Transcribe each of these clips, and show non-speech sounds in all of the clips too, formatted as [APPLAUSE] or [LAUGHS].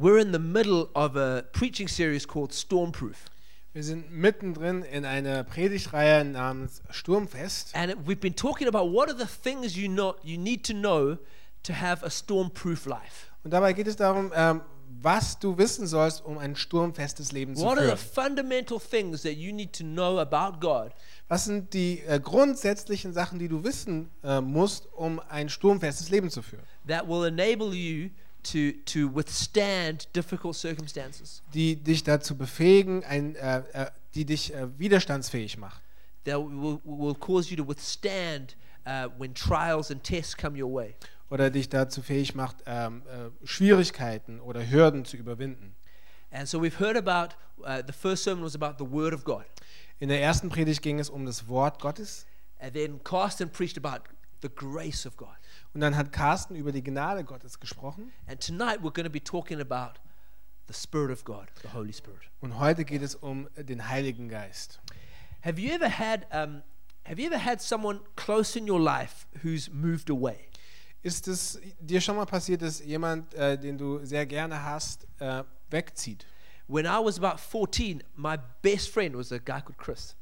We're in the middle of a preaching series called Stormproof. Wir sind mittendrin in einer Predigtreihe namens Sturmfest. And we've been talking about what are the things you know you need to know to have a stormproof life. Und dabei geht es darum, ähm, was du wissen sollst, um ein sturmfestes Leben zu What are the führen. fundamental things that you need to know about God Was sind die äh, grundsätzlichen Sachen, die du wissen äh, musst, um ein sturmfestes Leben zu führen? that will enable you to to withstand difficult circumstances? Die dich dazu befähigen, ein, äh, äh, die dich äh, widerstandsfähig macht. That will, will cause you to withstand uh, when trials and tests come your way. Oder dich dazu fähig macht, ähm, äh, Schwierigkeiten oder Hürden zu überwinden. And so we've heard about uh, the first sermon was about the Word of God, In der ersten Predigt ging es um das Wort Gottes. and then Carsten preached about the grace of God. Und dann hat Carsten über die Gnade Gottes gesprochen. And tonight we're going to be talking about the Spirit of God, the Holy Spirit. Und heute geht es um den Heiligen Geist. Have you ever had um, Have you ever had someone close in your life who's moved away? Ist es dir schon mal passiert, dass jemand, äh, den du sehr gerne hast, äh, wegzieht? When I was about 14, my best friend was a guy called Chris.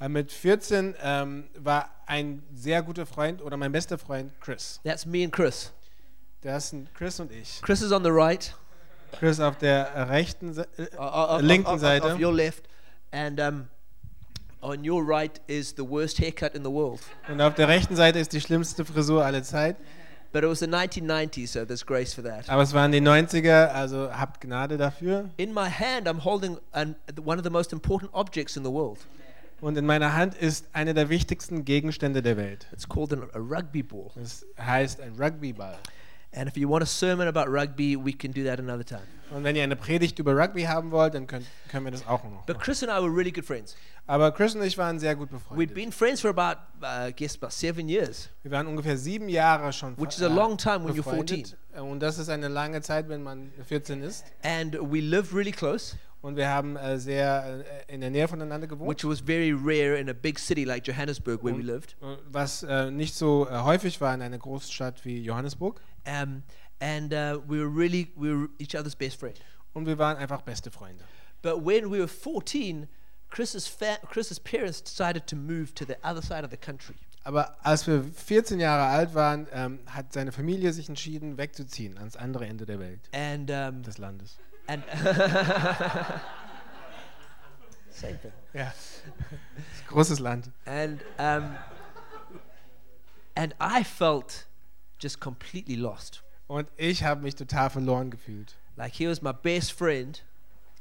Äh, mit 14 ähm, war ein sehr guter Freund oder mein bester Freund Chris. That's me and Chris. Das sind Chris und ich. Chris is on the right, Chris auf der äh, rechten, Se äh, uh, uh, uh, linken uh, uh, Seite. of your left, and um, on your right is the worst haircut in the world. und auf der rechten Seite ist die schlimmste Frisur aller Zeit. But it was the 1990s, so there's grace for that. Aber es waren die 90er, also habt Gnade dafür. In my hand, I'm holding an, one of the most important objects in the world. Und in meiner Hand ist einer der wichtigsten Gegenstände der Welt. It's called an, a rugby ball. Das heißt ein Rugbyball. And if you want a sermon about rugby, we can do that another time. Und wenn ihr eine Predigt über Rugby haben wollt, dann könnt, können wir das auch noch. But machen. Chris and I were really good friends. Aber Chris und ich waren sehr gut befreundet. been friends for about, uh, I guess, about seven years. Wir waren ungefähr sieben Jahre schon Which is a long time when you're befreundet. Und das ist eine lange Zeit, wenn man 14 ist. And we lived really close, Und wir haben äh, sehr äh, in der Nähe voneinander gewohnt. which was very rare in a big city like Johannesburg, where we lived. Äh, Was äh, nicht so äh, häufig war in einer Großstadt wie Johannesburg. Um, and uh, we were really, we were each other's best friend. Und wir waren einfach beste Freunde. But when we were 14, Chris's, fa- Chris's parents decided to move to the other side of the country. Aber als wir 14 Jahre alt waren, ähm, hat seine Familie sich entschieden, wegzuziehen ans andere Ende der Welt, And, um, des Landes. And same thing. Ja. Großes Land. And, um, and I felt just completely lost. Und ich habe mich total verloren gefühlt. Like he was my best friend.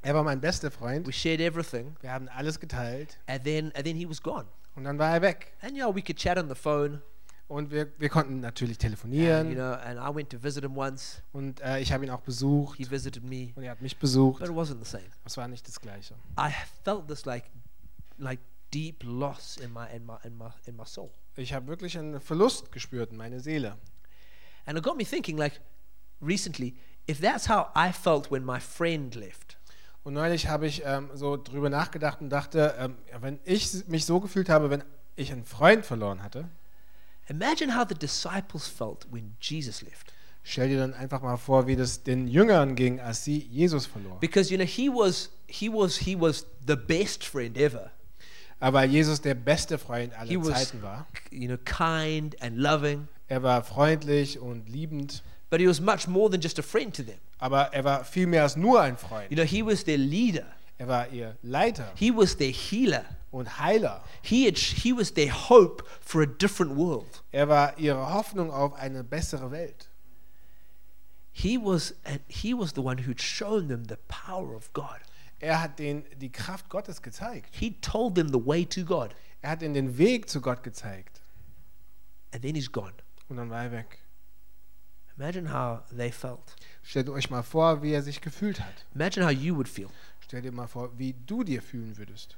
Er war mein bester Freund. We shared everything. Wir haben alles geteilt. And then, and then he was gone. Und dann war er weg. And you know, we could chat on the phone. Und wir, wir konnten natürlich And, telefonieren. you know, and I went to visit him once. Und äh, ich habe ihn auch besucht. He visited me, Und er hat mich besucht. but it wasn't the same. Es war nicht das Gleiche. I felt this like, like deep loss in my in my in my in my soul, Ich habe wirklich einen Verlust gespürt in meine Seele. and it got me thinking. Like, recently, if that's how I felt when my friend left, Und neulich habe ich ähm, so drüber nachgedacht und dachte, ähm, wenn ich mich so gefühlt habe, wenn ich einen Freund verloren hatte, imagine how the disciples felt when Jesus left. stell dir dann einfach mal vor, wie das den Jüngern ging, als sie Jesus verloren. Because you know he was he was he was the best friend ever. Aber Jesus der beste Freund aller He was Zeiten war. you know kind and loving, Er war freundlich und liebend, but he was much more than just a friend to them. aber er war viel mehr als nur ein You Freund. know he was their leader. Er war ihr Leiter He was their healer. Und Heiler. He had he was their hope for a different world. Er war ihre Hoffnung auf eine bessere Welt. He was he was the one who'd shown them the power of God. Er hat denen die Kraft Gottes gezeigt. He told them the way to God, Er hat ihnen den Weg zu Gott gezeigt. and then he's gone. Und dann war er weg. Imagine how they felt. Stellt euch mal vor, wie er sich gefühlt hat. Imagine how you would feel. Stell dir mal vor, wie du dir fühlen würdest.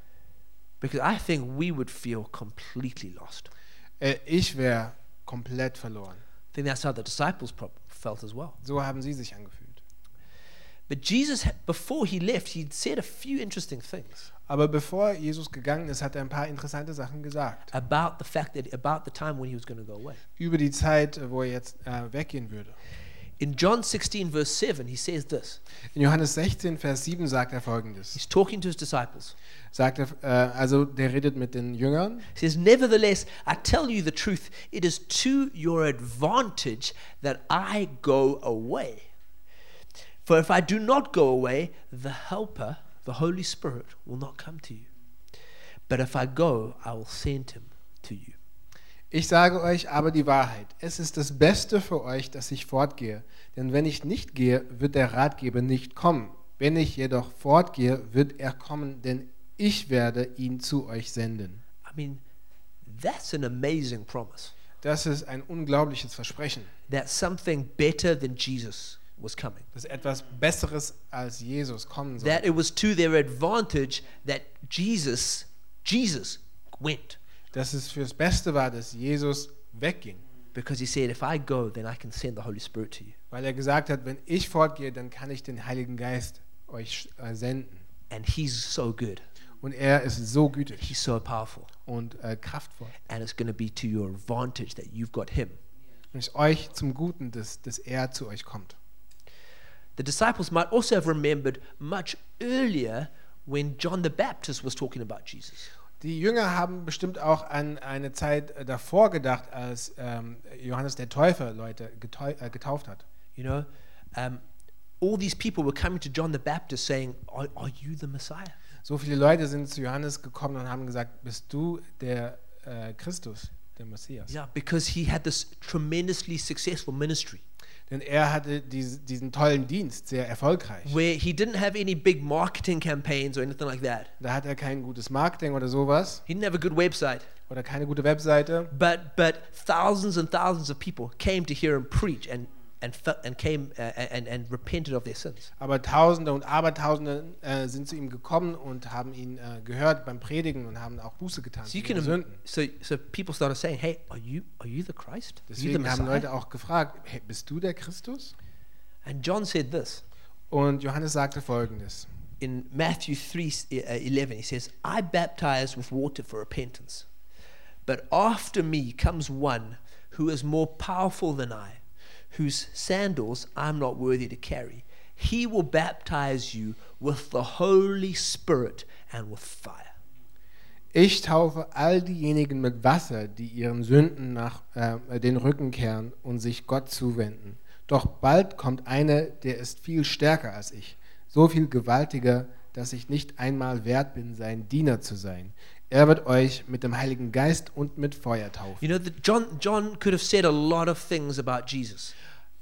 Because I think we would feel completely lost. Äh, ich wäre komplett verloren. I think that's how the disciples felt as well. So haben sie sich angefühlt. But Jesus, before he left, he'd said a few interesting things Aber bevor Jesus gegangen ist, hat er ein paar interessante Sachen gesagt. about the fact that about the time when he was going to go away. Über die Zeit, wo er jetzt äh, weggehen würde. In John 16, verse 7, he says this. In Johannes 16, Vers 7 sagt er folgendes. He's talking to his disciples. Sagt er, äh, also der redet mit den Jüngern. He says, Nevertheless, I tell you the truth, it is to your advantage that I go away. For if I do not go away, the Helper, the Holy Spirit, will not come to you. But if I go, I will send him to you. Ich sage euch aber die Wahrheit. Es ist das Beste für euch, dass ich fortgehe. Denn wenn ich nicht gehe, wird der Ratgeber nicht kommen. Wenn ich jedoch fortgehe, wird er kommen, denn ich werde ihn zu euch senden. I mean, that's an amazing promise Das ist ein unglaubliches Versprechen, that something better than Jesus was coming. dass etwas Besseres als Jesus kommen soll. That it was to their advantage that Jesus, Jesus went. Dass es fürs Beste war, dass Jesus wegging. Because he said, if I go, then I can send the Holy Spirit to you. Weil er gesagt hat, wenn ich fortgehe, dann kann ich den Heiligen Geist euch äh, senden. And he's so good. Und er ist so gütig He's so powerful. und äh, kraftvoll. And it's going to be to your advantage that you've got him. Und es ist euch zum Guten, dass, dass er zu euch kommt. The disciples might also have remembered much earlier when John the Baptist was talking about Jesus. Die Jünger haben bestimmt auch an eine Zeit äh, davor gedacht, als ähm, Johannes der Täufer Leute getau äh, getauft hat. You know, um, all these people were coming to John the Baptist saying, Are, are you the Messiah? So viele Leute sind zu Johannes gekommen und haben gesagt, bist du der äh, Christus, der Messias? Yeah, because he had this tremendously successful ministry Denn er hatte diese, diesen tollen Dienst, sehr erfolgreich. where he didn't have any big marketing campaigns or anything like that. Da hat er kein gutes Marketing oder sowas He didn't have a good website. oder keine gute Webseite. But but thousands and thousands of people came to hear him preach and and and came uh, and and repented of their sins. Aber Tausende und Abertausende äh, sind zu ihm gekommen und haben ihn äh, gehört beim Predigen und haben auch Buße getan So can Sünden. so so people started saying, "Hey, are you are you the Christ? Deswegen haben Messiah?" Leute auch gefragt, hey, bist du der Christus? And John said this Und Johannes sagte folgendes. in Matthew 3 uh, 11. He says, "I baptize with water for repentance, but after me comes one who is more powerful than I, whose sandals I'm not worthy to carry. He will baptize you with the Holy Spirit and with fire." Ich taufe all diejenigen mit Wasser, die ihren Sünden nach äh, den Rücken kehren und sich Gott zuwenden. Doch bald kommt einer, der ist viel stärker als ich, so viel gewaltiger, dass ich nicht einmal wert bin, sein Diener zu sein. Er wird euch mit dem Heiligen Geist und mit Feuer taufen. You know, the, John, John could have said a lot of things about Jesus,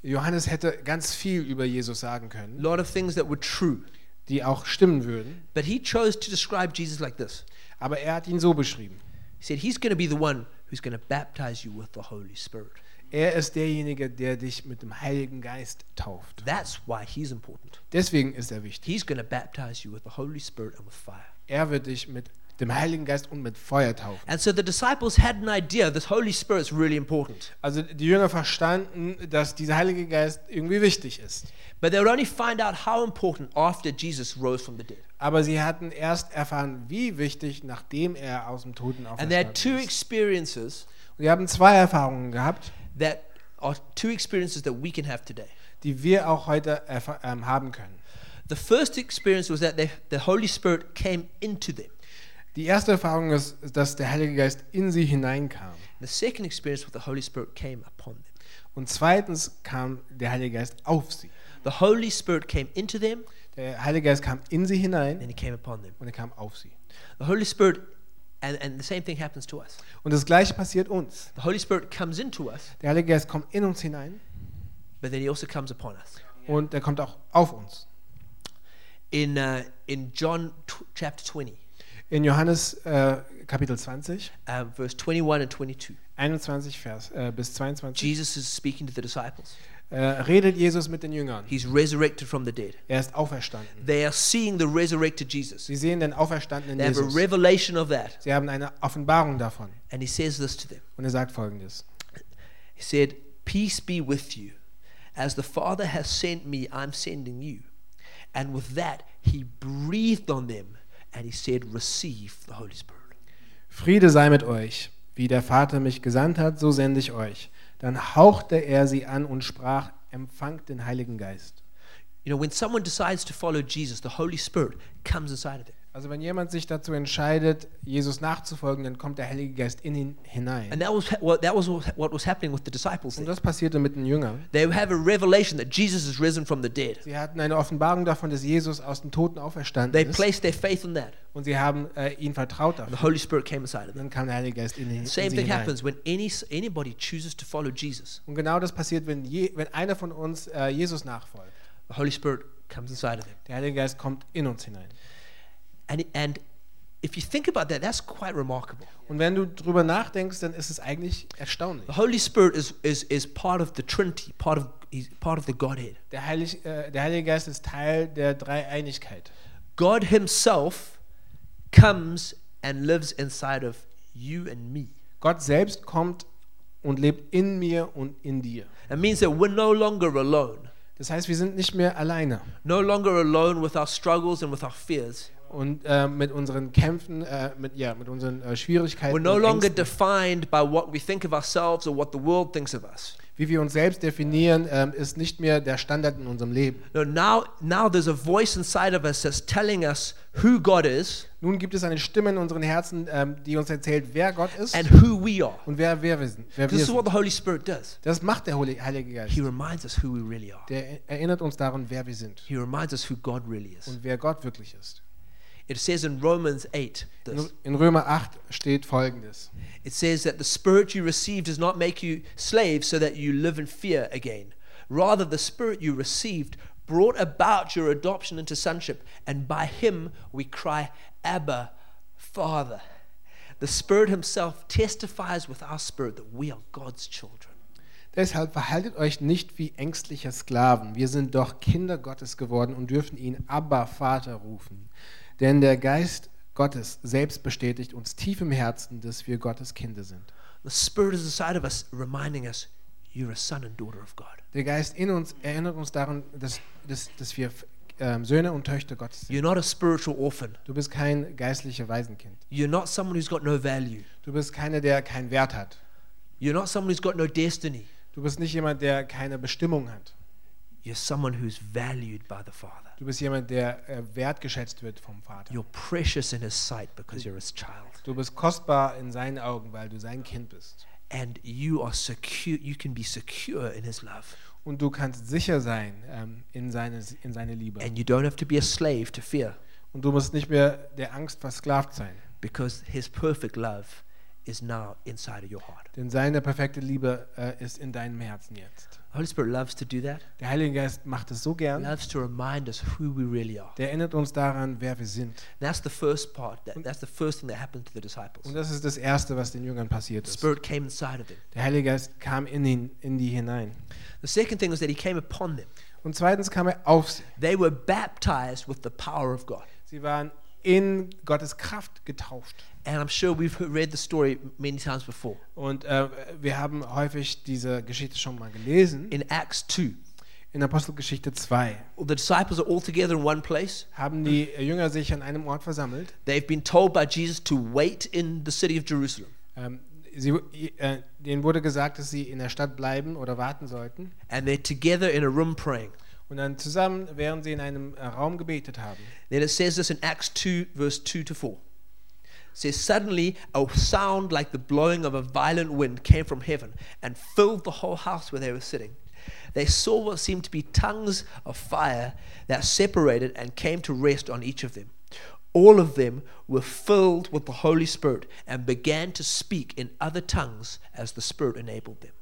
Johannes hätte ganz viel über Jesus sagen a können, lot of things that were true. die auch stimmen würden, But he chose to describe Jesus like this. aber er hat ihn so beschrieben. He said, He's going to be the one who's going to baptize you with the Holy Spirit. Er ist derjenige, der dich mit dem Heiligen Geist tauft. That's why he's important. Deswegen ist er wichtig. He's going to baptize you with the Holy Spirit and with fire. Er wird dich mit dem Heiligen Geist und mit Feuer taufen. And so the disciples had an idea this Holy Spirit's really important. Also die Jünger verstanden, dass dieser Heilige Geist irgendwie wichtig ist. But they would only find out how important after Jesus rose from the dead. Aber sie hatten erst erfahren, wie wichtig, nachdem er aus dem Toten And they had two auferstanden ist. experiences Und sie haben zwei Erfahrungen gehabt, that are two experiences that we can have today. die wir auch heute ähm, haben können. The first experience was that the Holy Spirit came into them. Die erste Erfahrung ist, dass der Heilige Geist in sie hineinkam. The second experience was the Holy Spirit came upon them. Und zweitens kam der Heilige Geist auf sie. The Holy Spirit came into them, Der Heilige Geist kam in sie hinein then he came upon them. und er kam auf sie. The Holy Spirit, and, and the same thing happens to us. Und das Gleiche passiert uns. The Holy Spirit comes into us, Der Heilige Geist kommt in uns hinein but then he also comes upon us. und er kommt auch auf uns. In, uh, in John chapter 20, In Johannes äh, Kapitel 20, uh, verse 21 and 22, 21 Vers äh, bis 22, Jesus is speaking to the disciples. äh, redet Jesus mit den Jüngern. He's resurrected from the dead. Er ist auferstanden. They are seeing the resurrected Jesus. Sie sehen den auferstandenen They have a Jesus. revelation of that. Sie haben eine Offenbarung davon. And he says this to them. Und er sagt folgendes. He said, Peace be with you. As the Father has sent me, I'm sending you. And with that, he breathed on them and he said, Receive the Holy Spirit. Friede sei mit euch. Wie der Vater mich gesandt hat, so sende ich euch. Dann hauchte er sie an und sprach, empfangt den Heiligen Geist. You know, when someone decides to follow Jesus, the Holy Spirit comes inside of them. Also wenn jemand sich dazu entscheidet, Jesus nachzufolgen, dann kommt der Heilige Geist in ihn And hinein. that was what that was what was happening with the disciples. Und das passierte mit den Jüngern. They have a revelation that Jesus is risen from the dead. Sie hatten eine Offenbarung davon, dass Jesus aus den Toten auferstanden They ist. placed their faith in that. Und sie haben äh, ihn vertraut And dafür. the Holy Spirit came inside of them. dann kam der Heilige Geist in, sie Same thing hinein. happens when any anybody chooses to follow Jesus. Und genau das passiert, wenn, je, wenn einer von uns äh, Jesus nachfolgt. The Holy Spirit comes inside of them. Der Heilige Geist kommt in uns hinein. And and if you think about that, that's quite remarkable. Und wenn du drüber nachdenkst, dann ist es eigentlich erstaunlich. The Holy Spirit is is is part of the Trinity, part of he's part of the Godhead. Der, Heilig, äh, der Heilige Geist ist Teil der Dreieinigkeit. God Himself comes and lives inside of you and me. Gott selbst kommt und lebt in mir und in dir. It means that we're no longer alone. Das heißt, wir sind nicht mehr alleine. No longer alone with our struggles and with our fears. Und äh, mit unseren Kämpfen, äh, mit, ja, mit unseren äh, Schwierigkeiten, We're no longer defined by what we think of ourselves or what the world thinks of us. wie wir uns selbst definieren, ähm, ist nicht mehr der Standard in unserem Leben. No, now, now there's a voice inside of us that's telling us who God is Nun gibt es eine Stimme in unseren Herzen, ähm, die uns erzählt, wer Gott ist and who we are. und wer, wir sind. Wer This wir is what the Holy Spirit does. Das macht der Heilige Geist. He reminds us who we really are. Der erinnert uns daran, wer wir sind He reminds us who God really is. und wer Gott wirklich ist. It says in Romans 8 In, this. in Römer 8 steht folgendes. It says that the spirit you received does not make you slaves so that you live in fear again. Rather, the spirit you received brought about your adoption into sonship, and by him we cry, Abba, Father. The Spirit Himself testifies with our spirit that we are God's children. Deshalb verhaltet euch nicht wie ängstliche Sklaven. Wir sind doch Kinder Gottes geworden und dürfen ihn Abba Vater rufen. Denn der Geist Gottes selbst bestätigt uns tief im Herzen, dass wir Gottes Kinder sind. The Spirit is inside of us, reminding us, you're a son and daughter of God. Der Geist in uns erinnert uns daran, dass, dass, dass wir ähm, Söhne und Töchter Gottes sind. You're not a spiritual orphan. Du bist kein geistlicher Waisenkind. You're not someone who's got no value. Du bist keiner, der keinen Wert hat. You're not someone who's got no destiny. Du bist nicht jemand, der keine Bestimmung hat. You're someone who's valued by the Father. Du bist jemand, der äh, wertgeschätzt wird vom Vater. You're precious in His sight because you're His child. Du bist kostbar in seinen Augen, weil du sein Kind bist. And you are secure, you can be secure in His love. Und du kannst sicher sein ähm, in, seine, in seine Liebe. And you don't have to be a slave to fear Und du musst nicht mehr der Angst versklavt sein. because His perfect love is now inside of your heart. Denn seine perfekte Liebe äh, ist in deinem Herzen jetzt. Holy Spirit loves to do that. Der Heilige Geist macht es so gern. loves to remind us who we really are. Der erinnert uns daran, wer wir sind. That's the first part. That, that's the first thing that happened to the disciples. Und das ist das Erste, was den Jüngern passiert ist. Spirit came inside of them. Der Heilige Geist kam in, ihn, in die hinein. The second thing was that He came upon them. Und zweitens kam er auf sie. They were baptized with the power of God. Sie waren in Gottes Kraft getauft. And I'm sure we've read the story many times before. Und äh, wir haben häufig diese Geschichte schon mal gelesen. In Acts 2, In Apostelgeschichte 2 the disciples are all together in one place. haben die Jünger sich an einem Ort versammelt. They've been told by Jesus to wait in the city of Jerusalem. Ähm, sie, äh, denen wurde gesagt, dass sie in der Stadt bleiben oder warten sollten. And they're together in a room praying. Und dann zusammen, während sie in einem äh, Raum gebetet haben. Then it says this in Acts 2, verse 2 to 4. It says, Suddenly a sound like the blowing of a violent wind came from heaven and filled the whole house where they were sitting. They saw what seemed to be tongues of fire that separated and came to rest on each of them. All of them were filled with the Holy Spirit and began to speak in other tongues as the Spirit enabled them.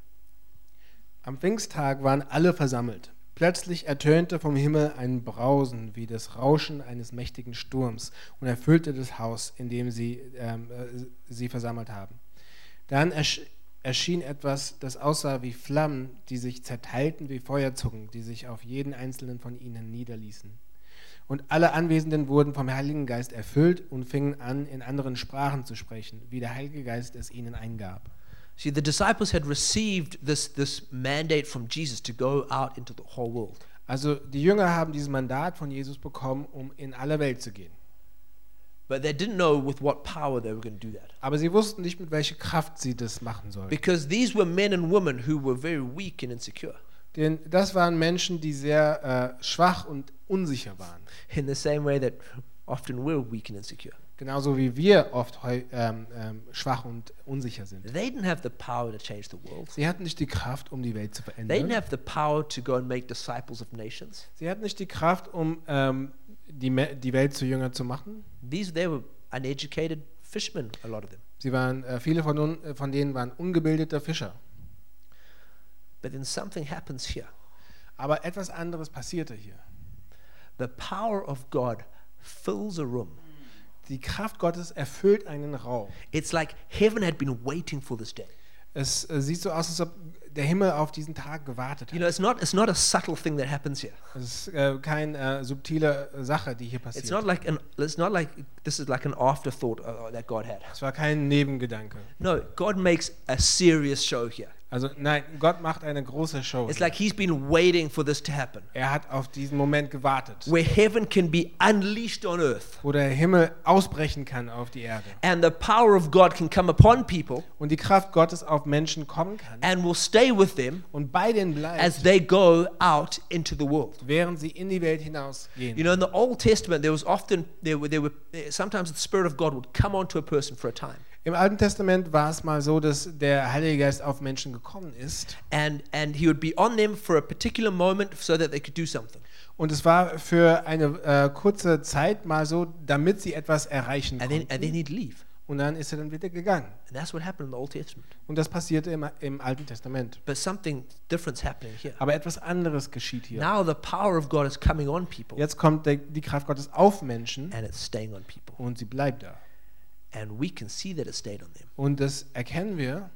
Am Pfingsttag waren alle versammelt. Plötzlich ertönte vom Himmel ein Brausen wie das Rauschen eines mächtigen Sturms und erfüllte das Haus, in dem sie ähm, äh, sie versammelt haben. Dann ersch erschien etwas, das aussah wie Flammen, die sich zerteilten wie Feuerzungen, die sich auf jeden einzelnen von ihnen niederließen. Und alle Anwesenden wurden vom Heiligen Geist erfüllt und fingen an, in anderen Sprachen zu sprechen, wie der Heilige Geist es ihnen eingab. See, the disciples had received this, this mandate from Jesus to go out into the whole world. Also die Jünger haben dieses Mandat von Jesus bekommen, um in alle Welt zu gehen. But they didn't know with what power they were going to do that. Aber sie wussten nicht, mit welcher Kraft sie das machen sollten. Because these were men and women who were very weak and insecure. Denn das waren Menschen, die sehr äh, schwach und unsicher waren. in the same way that often we're weak and insecure. Genauso wie wir oft ähm, ähm, schwach und unsicher sind. They didn't have the power to change the world. Sie hatten nicht die Kraft, um die Welt zu They didn't verändern. have the power to go and make disciples of nations. Sie hatten nicht die Kraft, um ähm, die, die Welt zu Jünger zu machen. These they were uneducated fishermen, a lot of them. Sie waren, äh, viele von, un, äh, von denen waren ungebildete Fischer. But then something happens here. Aber etwas anderes passierte hier. The power of God fills a room. Die Kraft Gottes erfüllt einen Raum. It's like heaven had been waiting for this day. Es äh, sieht so aus, als ob der Himmel auf diesen Tag gewartet You hat. know, it's not it's not a subtle thing that happens here. Es ist äh, keine äh, subtile Sache, die hier It's passiert. not like an it's not like this is like an afterthought uh, that God had. Es war kein Nebengedanke. No, God makes a serious show here. Also nein, Gott macht eine große Show. It's like he's been waiting for this to happen. Er hat auf diesen Moment gewartet, Where heaven can be unleashed on earth wo der Himmel ausbrechen kann auf die Erde and the power of God can come upon people und die Kraft Gottes auf Menschen kommen kann and will stay with them und bei denen as bleibt, they go out into the world. während sie in die Welt hinausgehen. You know, in the Old Testament, there was often there were there were sometimes the Spirit of God would come onto a person for a time, Im Alten Testament war es mal so, dass der Heilige Geist auf Menschen gekommen ist and and He would be on them for a particular moment so that they could do something. und es war für eine äh, kurze Zeit mal so, damit sie etwas erreichen And then and then konnten. He'd leave, Und dann ist er dann wieder gegangen. and that's what happened in the Old Testament. Und das passierte im, im Alten Testament. But something different's happening here. Aber etwas anderes geschieht hier. Now the power of God is coming on people, Jetzt kommt der, die Kraft Gottes auf Menschen and it's staying on people, und sie bleibt da. And we can see that it stayed on them Und das erkennen wir,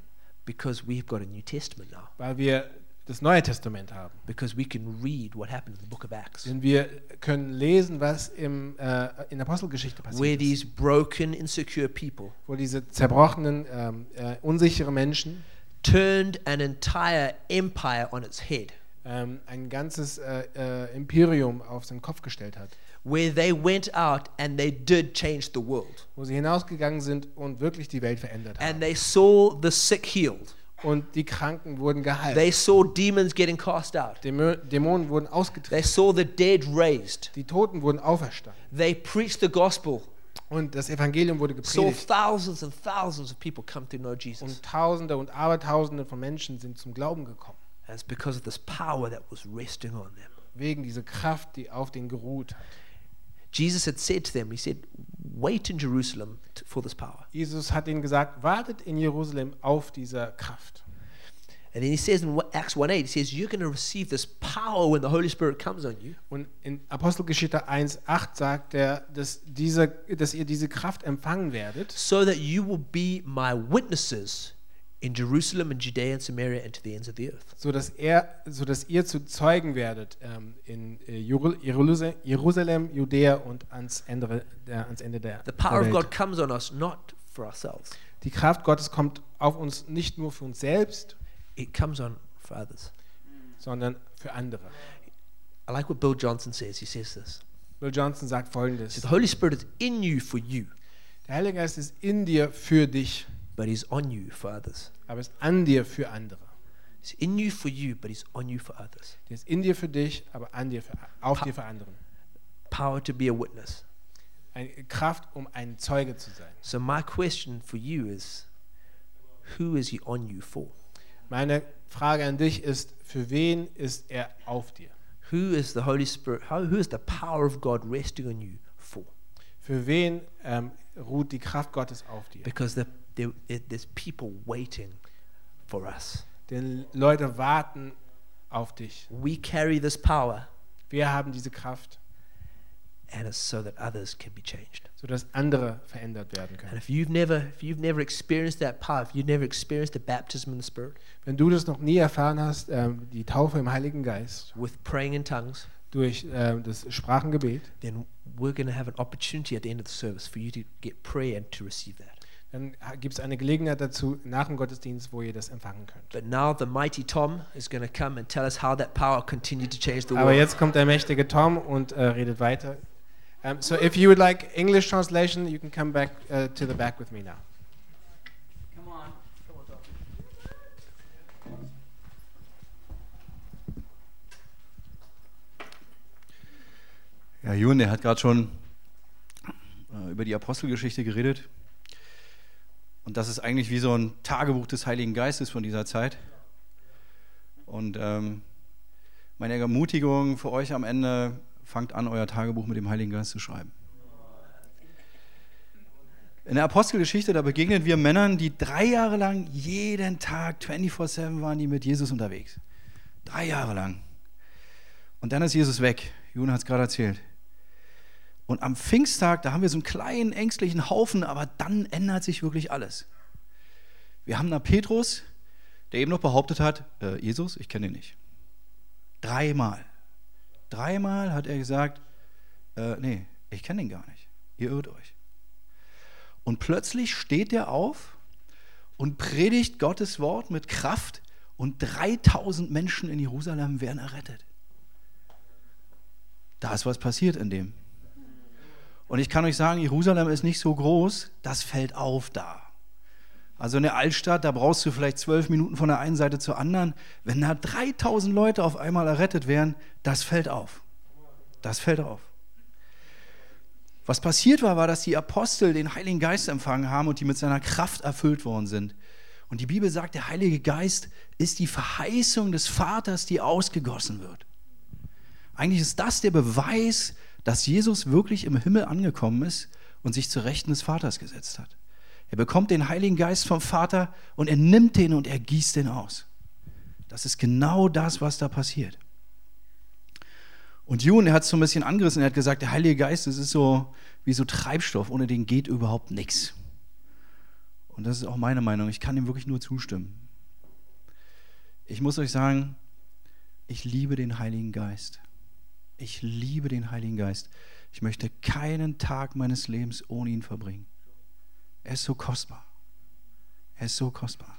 because we've got a New Testament now. weil wir das Neue Testament haben. Because we can read what happened in the Book of Acts, Denn wir können lesen, was im, äh, in der Apostelgeschichte where passiert ist. these broken, insecure people Wo diese zerbrochenen, ähm, äh, unsichere Menschen turned an entire empire on its head, ähm, ein ganzes äh, äh, Imperium auf seinen Kopf gestellt hat. Where they went out and they did change the world. Wo sie hinausgegangen sind und wirklich die Welt verändert haben. And they saw the sick healed. Und die Kranken wurden geheilt. They saw demons getting cast out. Dämo- Dämonen wurden They ausgetrieben. saw the dead raised. Die Toten wurden auferstanden. They preached the gospel. Und das Evangelium wurde gepredigt. thousands and thousands of people come to know Jesus. Und Tausende und Abertausende von Menschen sind zum Glauben gekommen. And it's because of this power that was resting on them. Wegen dieser Kraft, die auf den geruht hat. Jesus had said to them, He said, Wait in Jerusalem for this power. Jesus hat ihnen gesagt, wartet in Jerusalem auf diese Kraft. And then He says in Acts 1 8, He says, You're going to receive this power when the Holy Spirit comes on you. Und in Apostelgeschichte 1,8 sagt er, dass, diese, dass ihr diese Kraft empfangen werdet, so that you will be my witnesses in Jerusalem and Judea and Samaria and to the ends of the earth. sodass, er, sodass ihr zu Zeugen werdet ähm, in äh, Jeru- Jerusal- Jerusalem, Judäa und ans Ende der, ans Ende der, The der power of Welt. God comes on us not for ourselves, Die Kraft Gottes kommt auf uns nicht nur für uns selbst, it comes on for others. sondern für andere. I like what Bill Johnson says. He says this Bill Johnson sagt folgendes: The Holy Spirit is in you for you, Der Heilige Geist ist in dir für dich, but He's on you for others. aber ist an dir für andere. He's in you for you, but He's on you for others. Der ist in dir für dich, aber an dir für, auf Pa- dir für anderen. Power to be a witness. Eine Kraft, um ein Zeuge zu sein. So, my question for you is who is He on you for? Meine Frage an dich ist: Für wen ist er auf dir? Who is the Holy Spirit? How, who is the power of God resting on you for? Für wen ähm, ruht die Kraft Gottes auf dir? because the, there, there's people waiting for us. Denn Leute warten auf dich. We carry this power, Wir haben diese Kraft, and it's so that others can be changed. sodass andere verändert werden And können. if you've never, if you've never experienced that power, if you've never experienced the baptism in the Spirit Wenn du das noch nie erfahren hast, ähm, die Taufe im Heiligen Geist, with praying in tongues, durch ähm, das Sprachengebet, then we're going to have an opportunity at the end of the service for you to get prayer and to receive that dann gibt es eine Gelegenheit dazu nach dem Gottesdienst, wo ihr das empfangen könnt. Aber jetzt kommt der mächtige Tom und uh, redet weiter. Um, so if you would like English translation, you can come back uh, to the back with me now. Ja, Jürgen, der hat gerade schon äh, über die Apostelgeschichte geredet. Und das ist eigentlich wie so ein Tagebuch des Heiligen Geistes von dieser Zeit. Und ähm, meine Ermutigung für euch am Ende, fangt an, euer Tagebuch mit dem Heiligen Geist zu schreiben. In der Apostelgeschichte, da begegnen wir Männern, die drei Jahre lang jeden Tag 24-7 waren, die mit Jesus unterwegs. Drei Jahre lang. Und dann ist Jesus weg. Juna hat es gerade erzählt. Und am Pfingsttag, da haben wir so einen kleinen ängstlichen Haufen, aber dann ändert sich wirklich alles. Wir haben da Petrus, der eben noch behauptet hat, äh, Jesus, ich kenne ihn nicht. Dreimal. Dreimal hat er gesagt, äh, nee, ich kenne ihn gar nicht. Ihr irrt euch. Und plötzlich steht er auf und predigt Gottes Wort mit Kraft und 3000 Menschen in Jerusalem werden errettet. Da ist was passiert in dem. Und ich kann euch sagen, Jerusalem ist nicht so groß, das fällt auf da. Also in der Altstadt, da brauchst du vielleicht zwölf Minuten von der einen Seite zur anderen. Wenn da 3000 Leute auf einmal errettet werden, das fällt auf. Das fällt auf. Was passiert war, war, dass die Apostel den Heiligen Geist empfangen haben und die mit seiner Kraft erfüllt worden sind. Und die Bibel sagt, der Heilige Geist ist die Verheißung des Vaters, die ausgegossen wird. Eigentlich ist das der Beweis, dass Jesus wirklich im Himmel angekommen ist und sich zur Rechten des Vaters gesetzt hat. Er bekommt den Heiligen Geist vom Vater und er nimmt den und er gießt den aus. Das ist genau das, was da passiert. Und Jun, er hat es so ein bisschen angerissen, er hat gesagt, der Heilige Geist, das ist so wie so Treibstoff, ohne den geht überhaupt nichts. Und das ist auch meine Meinung, ich kann ihm wirklich nur zustimmen. Ich muss euch sagen, ich liebe den Heiligen Geist. Ich liebe den Heiligen Geist. Ich möchte keinen Tag meines Lebens ohne ihn verbringen. Er ist so kostbar. Er ist so kostbar.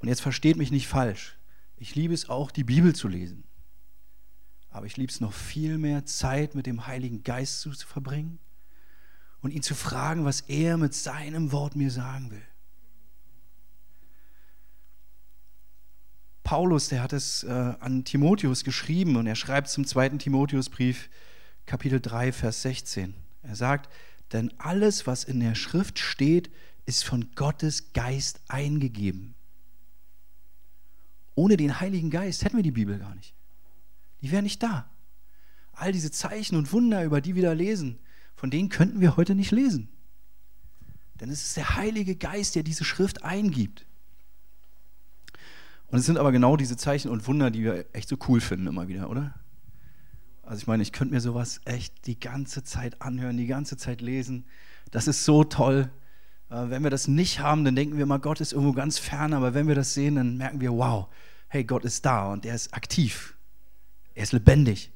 Und jetzt versteht mich nicht falsch. Ich liebe es auch, die Bibel zu lesen. Aber ich liebe es noch viel mehr, Zeit mit dem Heiligen Geist zu verbringen und ihn zu fragen, was er mit seinem Wort mir sagen will. Paulus, der hat es äh, an Timotheus geschrieben und er schreibt zum zweiten Timotheusbrief, Kapitel 3, Vers 16. Er sagt, denn alles, was in der Schrift steht, ist von Gottes Geist eingegeben. Ohne den Heiligen Geist hätten wir die Bibel gar nicht die wären nicht da. All diese Zeichen und Wunder, über die wir da lesen, von denen könnten wir heute nicht lesen. Denn es ist der Heilige Geist, der diese Schrift eingibt. Und es sind aber genau diese Zeichen und Wunder, die wir echt so cool finden immer wieder, oder? Also ich meine, ich könnte mir sowas echt die ganze Zeit anhören, die ganze Zeit lesen. Das ist so toll. Äh, wenn wir das nicht haben, dann denken wir mal, Gott ist irgendwo ganz fern, aber wenn wir das sehen, dann merken wir, wow, hey, Gott ist da und er ist aktiv. Er ist lebendig.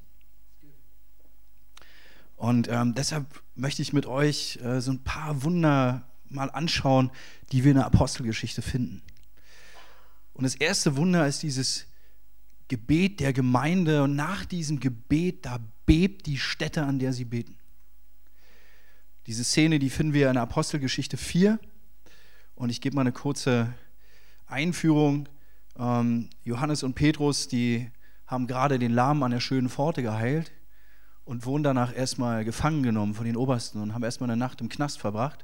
Und ähm, deshalb möchte ich mit euch äh, so ein paar Wunder mal anschauen, die wir in der Apostelgeschichte finden. Und das erste Wunder ist dieses Gebet der Gemeinde. Und nach diesem Gebet, da bebt die Stätte, an der sie beten. Diese Szene, die finden wir in der Apostelgeschichte 4. Und ich gebe mal eine kurze Einführung. Ähm, Johannes und Petrus, die haben gerade den Lahmen an der schönen Pforte geheilt und wurden danach erstmal gefangen genommen von den Obersten und haben erstmal eine Nacht im Knast verbracht.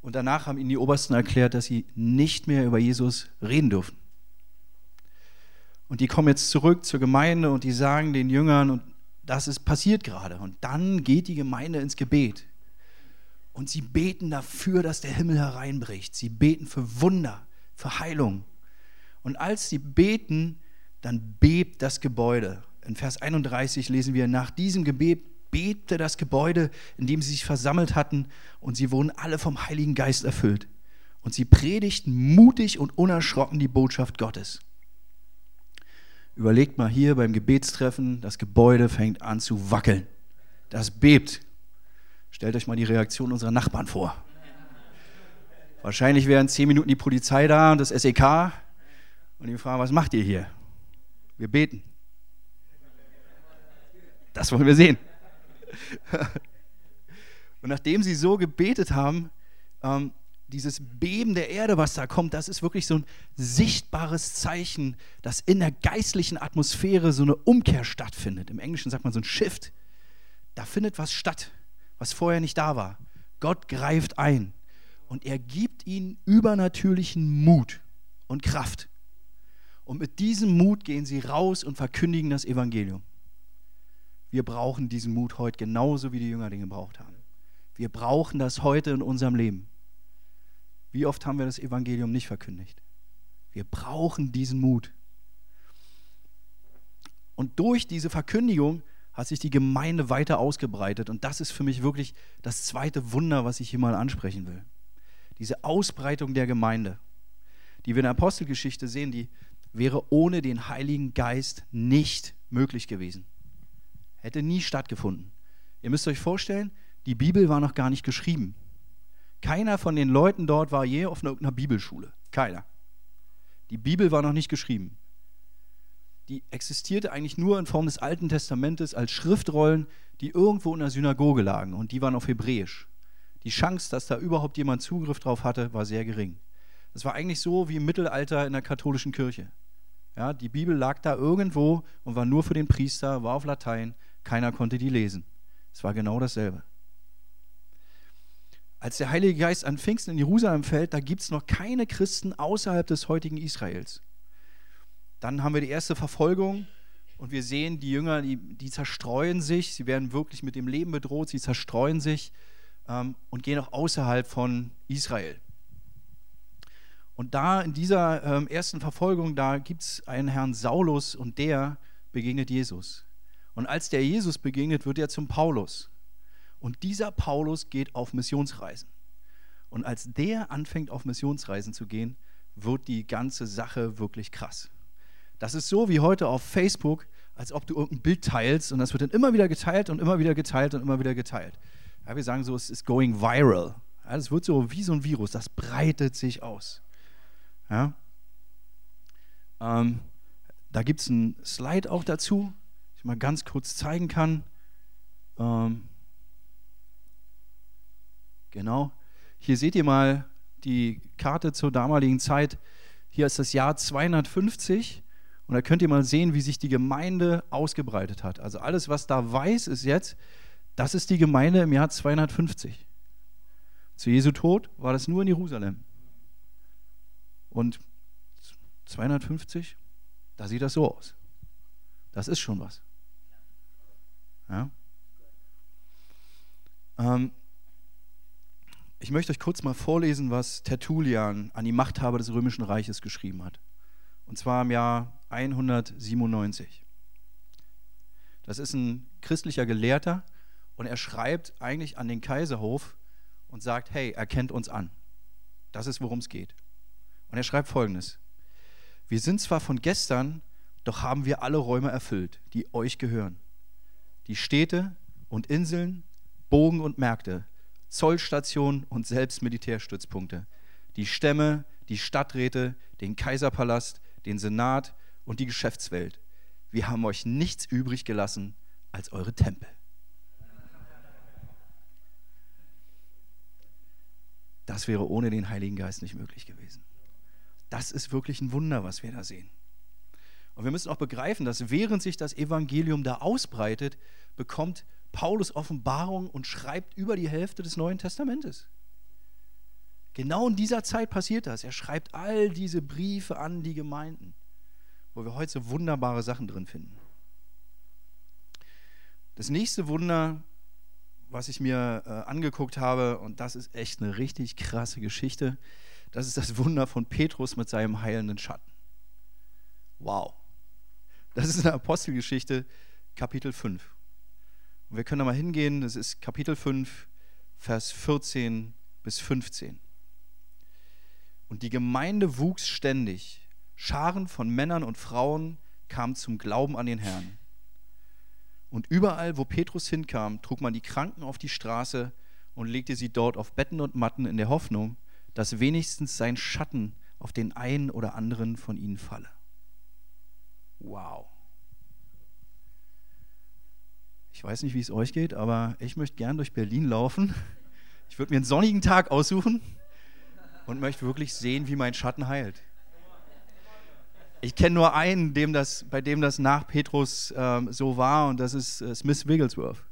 Und danach haben ihnen die Obersten erklärt, dass sie nicht mehr über Jesus reden dürfen. Und die kommen jetzt zurück zur Gemeinde und die sagen den Jüngern, und das ist passiert gerade. Und dann geht die Gemeinde ins Gebet. Und sie beten dafür, dass der Himmel hereinbricht. Sie beten für Wunder, für Heilung. Und als sie beten, dann bebt das Gebäude. In Vers 31 lesen wir, nach diesem Gebet bebte das Gebäude, in dem sie sich versammelt hatten, und sie wurden alle vom Heiligen Geist erfüllt. Und sie predigten mutig und unerschrocken die Botschaft Gottes. Überlegt mal hier beim Gebetstreffen, das Gebäude fängt an zu wackeln. Das bebt. Stellt euch mal die Reaktion unserer Nachbarn vor. Wahrscheinlich wären zehn Minuten die Polizei da und das SEK und die fragen, was macht ihr hier? Wir beten. Das wollen wir sehen. [LAUGHS] Und nachdem sie so gebetet haben, ähm, dieses Beben der Erde, was da kommt, das ist wirklich so ein sichtbares Zeichen, dass in der geistlichen Atmosphäre so eine Umkehr stattfindet. Im Englischen sagt man so ein Shift. da findet was statt, was vorher nicht da war. Gott greift ein und er gibt ihnen übernatürlichen Mut und Kraft. Und mit diesem Mut gehen sie raus und verkündigen das Evangelium. Wir brauchen diesen Mut heute genauso wie die Jünger den gebraucht haben. Wir brauchen das heute in unserem Leben. Wie oft haben wir das Evangelium nicht verkündigt? Wir brauchen diesen Mut. Und durch diese Verkündigung hat sich die Gemeinde weiter ausgebreitet. Und das ist für mich wirklich das zweite Wunder, was ich hier mal ansprechen will. Diese Ausbreitung der Gemeinde, die wir in der Apostelgeschichte sehen, die wäre ohne den Heiligen Geist nicht möglich gewesen. Hätte nie stattgefunden. Ihr müsst euch vorstellen, die Bibel war noch gar nicht geschrieben. Keiner von den Leuten dort war je auf irgendeiner Bibelschule. Keiner. Die Bibel war noch nicht geschrieben. Die existierte eigentlich nur in Form des Alten Testamentes als Schriftrollen, die irgendwo in der Synagoge lagen und die waren auf Hebräisch. Die Chance, dass da überhaupt jemand Zugriff drauf hatte, war sehr gering. Das war eigentlich so wie im Mittelalter in der katholischen Kirche. Ja, die Bibel lag da irgendwo und war nur für den Priester, war auf Latein, keiner konnte die lesen. Es war genau dasselbe. Als der Heilige Geist an Pfingsten in Jerusalem fällt, da gibt es noch keine Christen außerhalb des heutigen Israels. Dann haben wir die erste Verfolgung und wir sehen, die Jünger, die, die zerstreuen sich, sie werden wirklich mit dem Leben bedroht, sie zerstreuen sich ähm, und gehen auch außerhalb von Israel. Und da in dieser ähm, ersten Verfolgung, da gibt es einen Herrn Saulus und der begegnet Jesus. Und als der Jesus begegnet, wird er zum Paulus. Und dieser Paulus geht auf Missionsreisen. Und als der anfängt, auf Missionsreisen zu gehen, wird die ganze Sache wirklich krass. Das ist so wie heute auf Facebook, als ob du irgendein Bild teilst und das wird dann immer wieder geteilt und immer wieder geteilt und immer wieder geteilt. Ja, wir sagen so, es ist going viral. Ja, das wird so wie so ein Virus, das breitet sich aus. Ja? Ähm, da gibt es einen Slide auch dazu, ich mal ganz kurz zeigen kann. Ähm, Genau. Hier seht ihr mal die Karte zur damaligen Zeit. Hier ist das Jahr 250 und da könnt ihr mal sehen, wie sich die Gemeinde ausgebreitet hat. Also alles, was da weiß, ist jetzt, das ist die Gemeinde im Jahr 250. Zu Jesu Tod war das nur in Jerusalem. Und 250, da sieht das so aus. Das ist schon was. Ja? Ähm, ich möchte euch kurz mal vorlesen, was Tertullian an die Machthaber des Römischen Reiches geschrieben hat. Und zwar im Jahr 197. Das ist ein christlicher Gelehrter und er schreibt eigentlich an den Kaiserhof und sagt, hey, er kennt uns an. Das ist, worum es geht. Und er schreibt folgendes. Wir sind zwar von gestern, doch haben wir alle Räume erfüllt, die euch gehören. Die Städte und Inseln, Bogen und Märkte, Zollstationen und selbst Militärstützpunkte. Die Stämme, die Stadträte, den Kaiserpalast, den Senat und die Geschäftswelt. Wir haben euch nichts übrig gelassen als eure Tempel. Das wäre ohne den Heiligen Geist nicht möglich gewesen. Das ist wirklich ein Wunder, was wir da sehen. Und wir müssen auch begreifen, dass während sich das Evangelium da ausbreitet, bekommt Paulus Offenbarung und schreibt über die Hälfte des Neuen Testamentes. Genau in dieser Zeit passiert das. Er schreibt all diese Briefe an die Gemeinden, wo wir heute so wunderbare Sachen drin finden. Das nächste Wunder, was ich mir äh, angeguckt habe, und das ist echt eine richtig krasse Geschichte, das ist das Wunder von Petrus mit seinem heilenden Schatten. Wow. Das ist eine Apostelgeschichte, Kapitel 5. Und wir können da mal hingehen, das ist Kapitel 5, Vers 14 bis 15. Und die Gemeinde wuchs ständig. Scharen von Männern und Frauen kamen zum Glauben an den Herrn. Und überall, wo Petrus hinkam, trug man die Kranken auf die Straße und legte sie dort auf Betten und Matten in der Hoffnung, dass wenigstens sein Schatten auf den einen oder anderen von ihnen falle. Wow. Ich weiß nicht, wie es euch geht, aber ich möchte gern durch Berlin laufen. Ich würde mir einen sonnigen Tag aussuchen und möchte wirklich sehen, wie mein Schatten heilt. Ich kenne nur einen, dem das, bei dem das nach Petrus ähm, so war, und das ist äh, Smith Wigglesworth.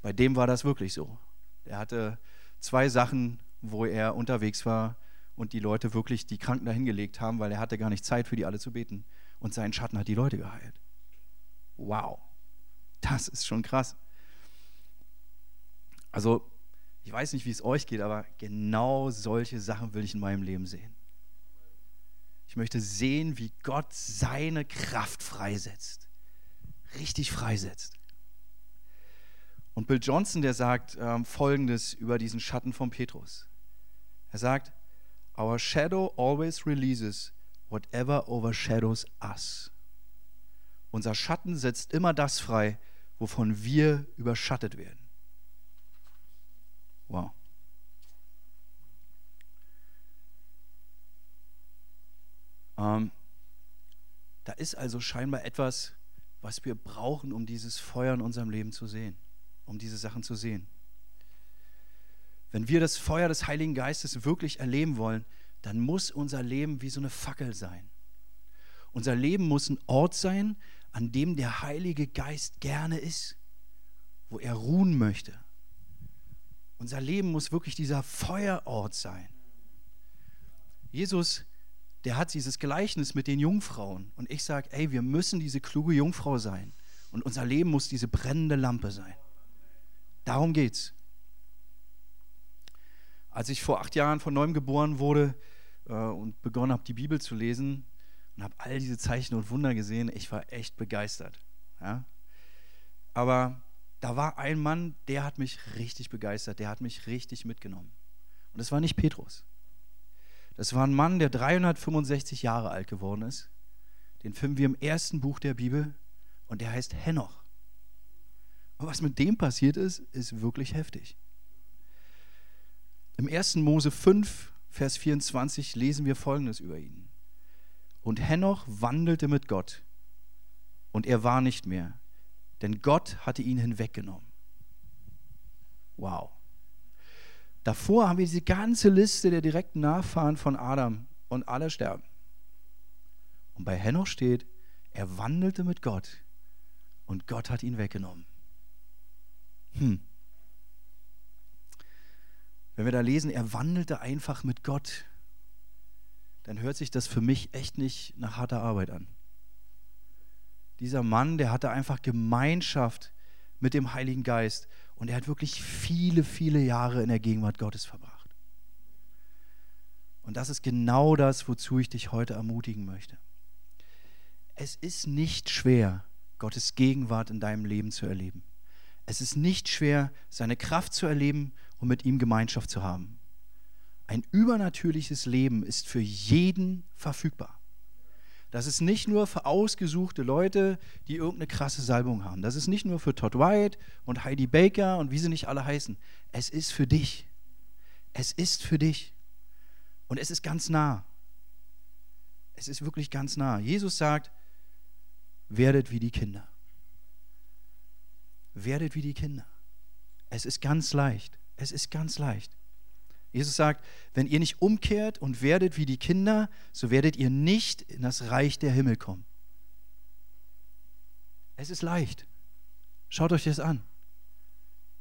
Bei dem war das wirklich so. Er hatte zwei Sachen, wo er unterwegs war und die Leute wirklich die Kranken dahingelegt haben, weil er hatte gar nicht Zeit für die alle zu beten. Und sein Schatten hat die Leute geheilt. Wow, das ist schon krass. Also, ich weiß nicht, wie es euch geht, aber genau solche Sachen will ich in meinem Leben sehen. Ich möchte sehen, wie Gott seine Kraft freisetzt. Richtig freisetzt. Und Bill Johnson, der sagt ähm, Folgendes über diesen Schatten von Petrus. Er sagt, Our shadow always releases whatever overshadows us. Unser Schatten setzt immer das frei, wovon wir überschattet werden. Wow. Ähm, da ist also scheinbar etwas, was wir brauchen, um dieses Feuer in unserem Leben zu sehen, um diese Sachen zu sehen. Wenn wir das Feuer des Heiligen Geistes wirklich erleben wollen, dann muss unser Leben wie so eine Fackel sein. Unser Leben muss ein Ort sein, an dem der Heilige Geist gerne ist, wo er ruhen möchte. Unser Leben muss wirklich dieser Feuerort sein. Jesus der hat dieses Gleichnis mit den Jungfrauen. Und ich sage, ey, wir müssen diese kluge Jungfrau sein. Und unser Leben muss diese brennende Lampe sein. Darum geht's. Als ich vor acht Jahren von neuem geboren wurde äh, und begonnen habe, die Bibel zu lesen und habe all diese Zeichen und Wunder gesehen, ich war echt begeistert. Ja? Aber da war ein Mann, der hat mich richtig begeistert, der hat mich richtig mitgenommen. Und es war nicht Petrus. Das war ein Mann, der 365 Jahre alt geworden ist. Den finden wir im ersten Buch der Bibel und der heißt Henoch. Und was mit dem passiert ist, ist wirklich heftig. Im 1. Mose 5, Vers 24 lesen wir Folgendes über ihn. Und Henoch wandelte mit Gott und er war nicht mehr, denn Gott hatte ihn hinweggenommen. Wow. Davor haben wir diese ganze Liste der direkten Nachfahren von Adam und alle sterben. Und bei Henoch steht, er wandelte mit Gott und Gott hat ihn weggenommen. Hm. Wenn wir da lesen, er wandelte einfach mit Gott, dann hört sich das für mich echt nicht nach harter Arbeit an. Dieser Mann, der hatte einfach Gemeinschaft mit dem Heiligen Geist und er hat wirklich viele, viele Jahre in der Gegenwart Gottes verbracht. Und das ist genau das, wozu ich dich heute ermutigen möchte. Es ist nicht schwer, Gottes Gegenwart in deinem Leben zu erleben. Es ist nicht schwer, seine Kraft zu erleben und mit ihm Gemeinschaft zu haben. Ein übernatürliches Leben ist für jeden verfügbar. Das ist nicht nur für ausgesuchte Leute, die irgendeine krasse Salbung haben. Das ist nicht nur für Todd White und Heidi Baker und wie sie nicht alle heißen. Es ist für dich. Es ist für dich. Und es ist ganz nah. Es ist wirklich ganz nah. Jesus sagt, werdet wie die Kinder. Werdet wie die Kinder. Es ist ganz leicht. Es ist ganz leicht. Jesus sagt, wenn ihr nicht umkehrt und werdet wie die Kinder, so werdet ihr nicht in das Reich der Himmel kommen. Es ist leicht. Schaut euch das an.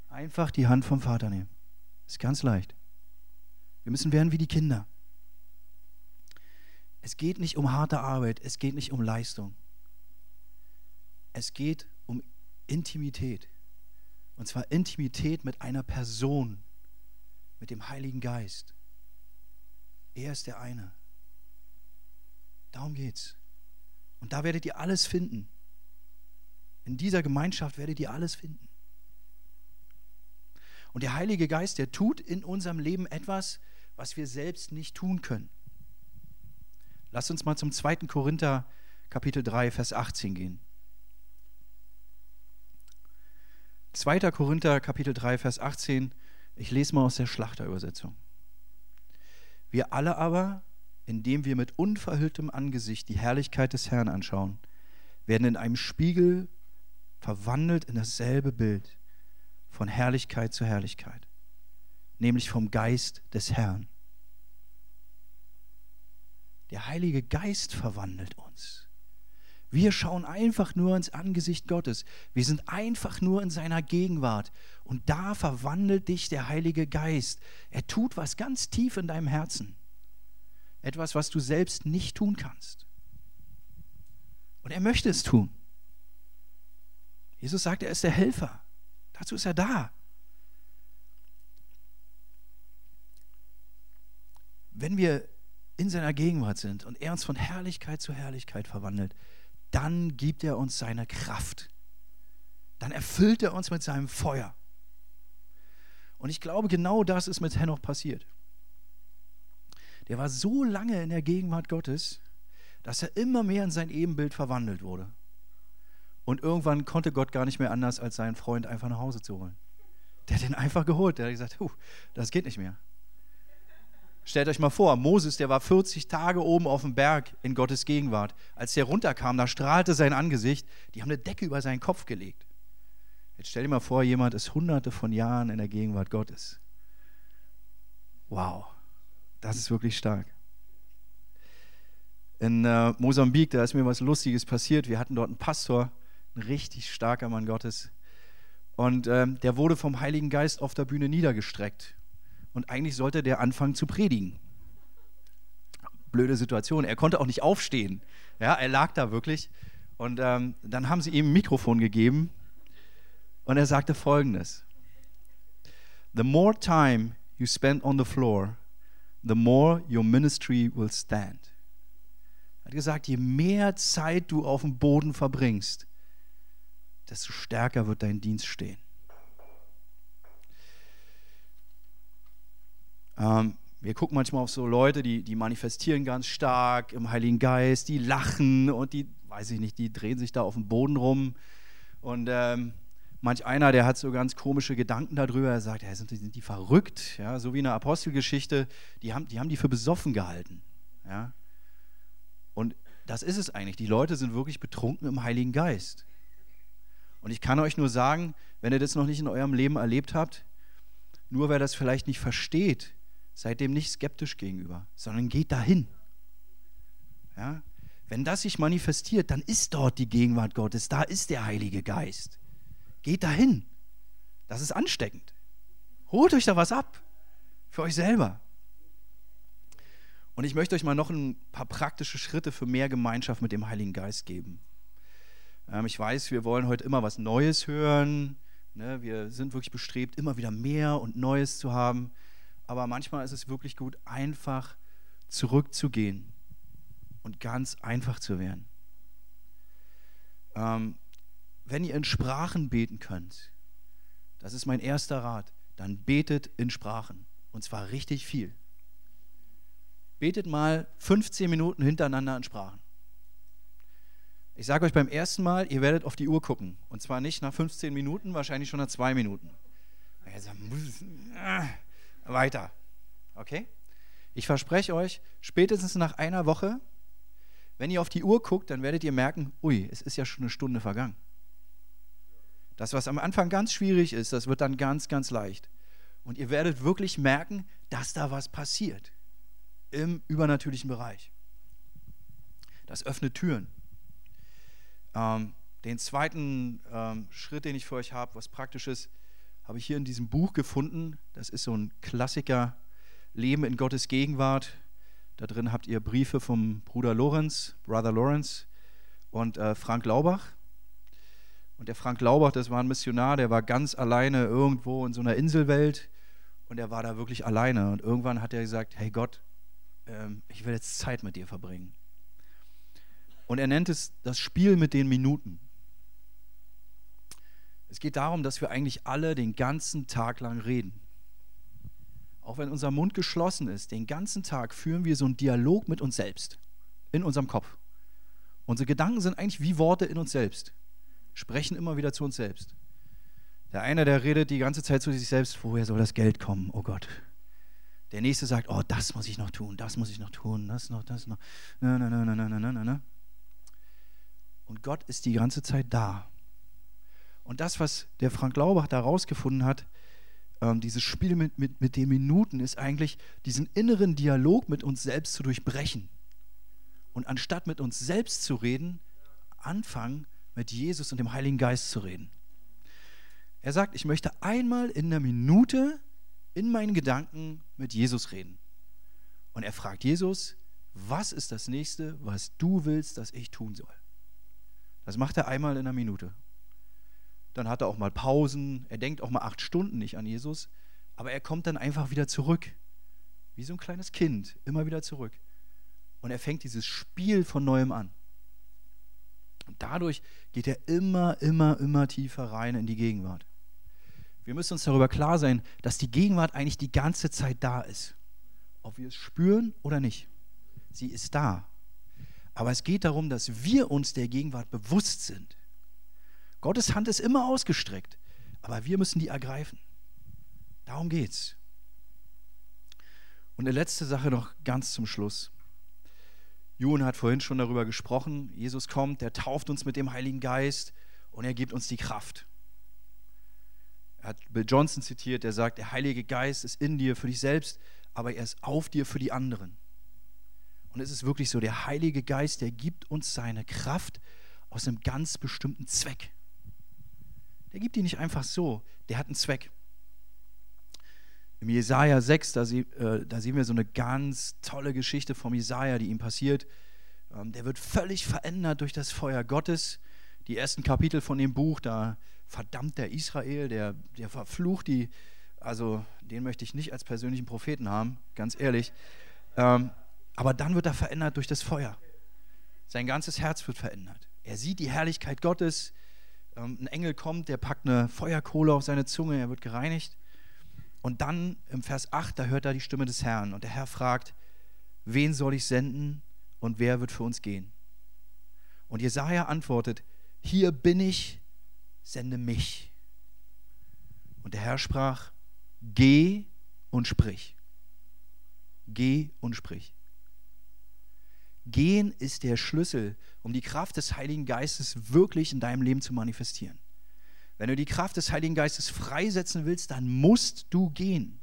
Einfach die Hand vom Vater nehmen. Ist ganz leicht. Wir müssen werden wie die Kinder. Es geht nicht um harte Arbeit, es geht nicht um Leistung. Es geht um Intimität. Und zwar Intimität mit einer Person, mit dem Heiligen Geist. Er ist der eine. Darum geht's. Und da werdet ihr alles finden. In dieser Gemeinschaft werdet ihr alles finden. Und der Heilige Geist, der tut in unserem Leben etwas, was wir selbst nicht tun können. Lasst uns mal zum 2. Korinther Kapitel 3, Vers 18 gehen. 2. Korinther Kapitel 3, Vers 18 ich lese mal aus der Schlachterübersetzung. Wir alle aber, indem wir mit unverhülltem Angesicht die Herrlichkeit des Herrn anschauen, werden in einem Spiegel verwandelt in dasselbe Bild von Herrlichkeit zu Herrlichkeit, nämlich vom Geist des Herrn. Der Heilige Geist verwandelt uns. Wir schauen einfach nur ins Angesicht Gottes. Wir sind einfach nur in seiner Gegenwart. Und da verwandelt dich der Heilige Geist. Er tut was ganz tief in deinem Herzen. Etwas, was du selbst nicht tun kannst. Und er möchte es tun. Jesus sagt, er ist der Helfer. Dazu ist er da. Wenn wir in seiner Gegenwart sind und er uns von Herrlichkeit zu Herrlichkeit verwandelt, dann gibt er uns seine Kraft. Dann erfüllt er uns mit seinem Feuer. Und ich glaube, genau das ist mit Henoch passiert. Der war so lange in der Gegenwart Gottes, dass er immer mehr in sein Ebenbild verwandelt wurde. Und irgendwann konnte Gott gar nicht mehr anders, als seinen Freund einfach nach Hause zu holen. Der hat ihn einfach geholt. Der hat gesagt, das geht nicht mehr. Stellt euch mal vor, Moses, der war 40 Tage oben auf dem Berg in Gottes Gegenwart. Als der runterkam, da strahlte sein Angesicht. Die haben eine Decke über seinen Kopf gelegt. Jetzt stell dir mal vor, jemand ist hunderte von Jahren in der Gegenwart Gottes. Wow, das ist wirklich stark. In äh, Mosambik, da ist mir was Lustiges passiert. Wir hatten dort einen Pastor, ein richtig starker Mann Gottes. Und ähm, der wurde vom Heiligen Geist auf der Bühne niedergestreckt und eigentlich sollte der anfangen zu predigen. Blöde Situation. Er konnte auch nicht aufstehen. Ja, er lag da wirklich. Und ähm, dann haben sie ihm ein Mikrofon gegeben und er sagte folgendes: The more time you spend on the floor, the more your ministry will stand. Er hat gesagt, je mehr Zeit du auf dem Boden verbringst, desto stärker wird dein Dienst stehen. Ähm, wir gucken manchmal auf so Leute, die, die manifestieren ganz stark im Heiligen Geist, die lachen und die, weiß ich nicht, die drehen sich da auf dem Boden rum. Und ähm, manch einer, der hat so ganz komische Gedanken darüber. Er sagt, ja, sind, die, sind die verrückt? Ja, so wie in der Apostelgeschichte, die haben, die haben die für besoffen gehalten. Ja? Und das ist es eigentlich. Die Leute sind wirklich betrunken im Heiligen Geist. Und ich kann euch nur sagen, wenn ihr das noch nicht in eurem Leben erlebt habt, nur wer das vielleicht nicht versteht, Seid dem nicht skeptisch gegenüber, sondern geht dahin. Ja? Wenn das sich manifestiert, dann ist dort die Gegenwart Gottes, da ist der Heilige Geist. Geht dahin. Das ist ansteckend. Holt euch da was ab. Für euch selber. Und ich möchte euch mal noch ein paar praktische Schritte für mehr Gemeinschaft mit dem Heiligen Geist geben. Ähm, ich weiß, wir wollen heute immer was Neues hören. Ne? Wir sind wirklich bestrebt, immer wieder mehr und Neues zu haben aber manchmal ist es wirklich gut, einfach zurückzugehen und ganz einfach zu werden. Ähm, wenn ihr in Sprachen beten könnt, das ist mein erster Rat, dann betet in Sprachen. Und zwar richtig viel. Betet mal 15 Minuten hintereinander in Sprachen. Ich sage euch beim ersten Mal, ihr werdet auf die Uhr gucken. Und zwar nicht nach 15 Minuten, wahrscheinlich schon nach zwei Minuten. Weiter. Okay? Ich verspreche euch, spätestens nach einer Woche, wenn ihr auf die Uhr guckt, dann werdet ihr merken, ui, es ist ja schon eine Stunde vergangen. Das, was am Anfang ganz schwierig ist, das wird dann ganz, ganz leicht. Und ihr werdet wirklich merken, dass da was passiert im übernatürlichen Bereich. Das öffnet Türen. Ähm, den zweiten ähm, Schritt, den ich für euch habe, was praktisch ist, habe ich hier in diesem Buch gefunden. Das ist so ein Klassiker, Leben in Gottes Gegenwart. Da drin habt ihr Briefe vom Bruder Lorenz, Brother Lawrence und äh, Frank Laubach. Und der Frank Laubach, das war ein Missionar, der war ganz alleine irgendwo in so einer Inselwelt und er war da wirklich alleine. Und irgendwann hat er gesagt, hey Gott, ähm, ich will jetzt Zeit mit dir verbringen. Und er nennt es das Spiel mit den Minuten. Es geht darum, dass wir eigentlich alle den ganzen Tag lang reden. Auch wenn unser Mund geschlossen ist, den ganzen Tag führen wir so einen Dialog mit uns selbst, in unserem Kopf. Unsere Gedanken sind eigentlich wie Worte in uns selbst, sprechen immer wieder zu uns selbst. Der eine, der redet die ganze Zeit zu sich selbst, woher soll das Geld kommen? Oh Gott. Der nächste sagt, oh, das muss ich noch tun, das muss ich noch tun, das noch, das noch. Na, na, na, na, na, na, na. Und Gott ist die ganze Zeit da und das, was der Frank Laubach da rausgefunden hat, ähm, dieses Spiel mit, mit, mit den Minuten, ist eigentlich diesen inneren Dialog mit uns selbst zu durchbrechen. Und anstatt mit uns selbst zu reden, anfangen, mit Jesus und dem Heiligen Geist zu reden. Er sagt, ich möchte einmal in einer Minute in meinen Gedanken mit Jesus reden. Und er fragt Jesus, was ist das nächste, was du willst, dass ich tun soll? Das macht er einmal in einer Minute. Dann hat er auch mal Pausen. Er denkt auch mal acht Stunden nicht an Jesus. Aber er kommt dann einfach wieder zurück. Wie so ein kleines Kind. Immer wieder zurück. Und er fängt dieses Spiel von neuem an. Und dadurch geht er immer, immer, immer tiefer rein in die Gegenwart. Wir müssen uns darüber klar sein, dass die Gegenwart eigentlich die ganze Zeit da ist. Ob wir es spüren oder nicht. Sie ist da. Aber es geht darum, dass wir uns der Gegenwart bewusst sind. Gottes Hand ist immer ausgestreckt, aber wir müssen die ergreifen. Darum geht's. Und eine letzte Sache noch ganz zum Schluss. Jun hat vorhin schon darüber gesprochen. Jesus kommt, der tauft uns mit dem Heiligen Geist und er gibt uns die Kraft. Er hat Bill Johnson zitiert, der sagt, der Heilige Geist ist in dir für dich selbst, aber er ist auf dir für die anderen. Und es ist wirklich so, der Heilige Geist, der gibt uns seine Kraft aus einem ganz bestimmten Zweck. Der gibt die nicht einfach so, der hat einen Zweck. Im Jesaja 6, da, sie, äh, da sehen wir so eine ganz tolle Geschichte vom Jesaja, die ihm passiert. Ähm, der wird völlig verändert durch das Feuer Gottes. Die ersten Kapitel von dem Buch, da verdammt der Israel, der, der verflucht die. Also, den möchte ich nicht als persönlichen Propheten haben, ganz ehrlich. Ähm, aber dann wird er verändert durch das Feuer. Sein ganzes Herz wird verändert. Er sieht die Herrlichkeit Gottes. Ähm, ein Engel kommt, der packt eine Feuerkohle auf seine Zunge, er wird gereinigt. Und dann im Vers 8, da hört er die Stimme des Herrn. Und der Herr fragt, wen soll ich senden und wer wird für uns gehen? Und Jesaja antwortet, hier bin ich, sende mich. Und der Herr sprach, geh und sprich. Geh und sprich. Gehen ist der Schlüssel, um die Kraft des Heiligen Geistes wirklich in deinem Leben zu manifestieren. Wenn du die Kraft des Heiligen Geistes freisetzen willst, dann musst du gehen.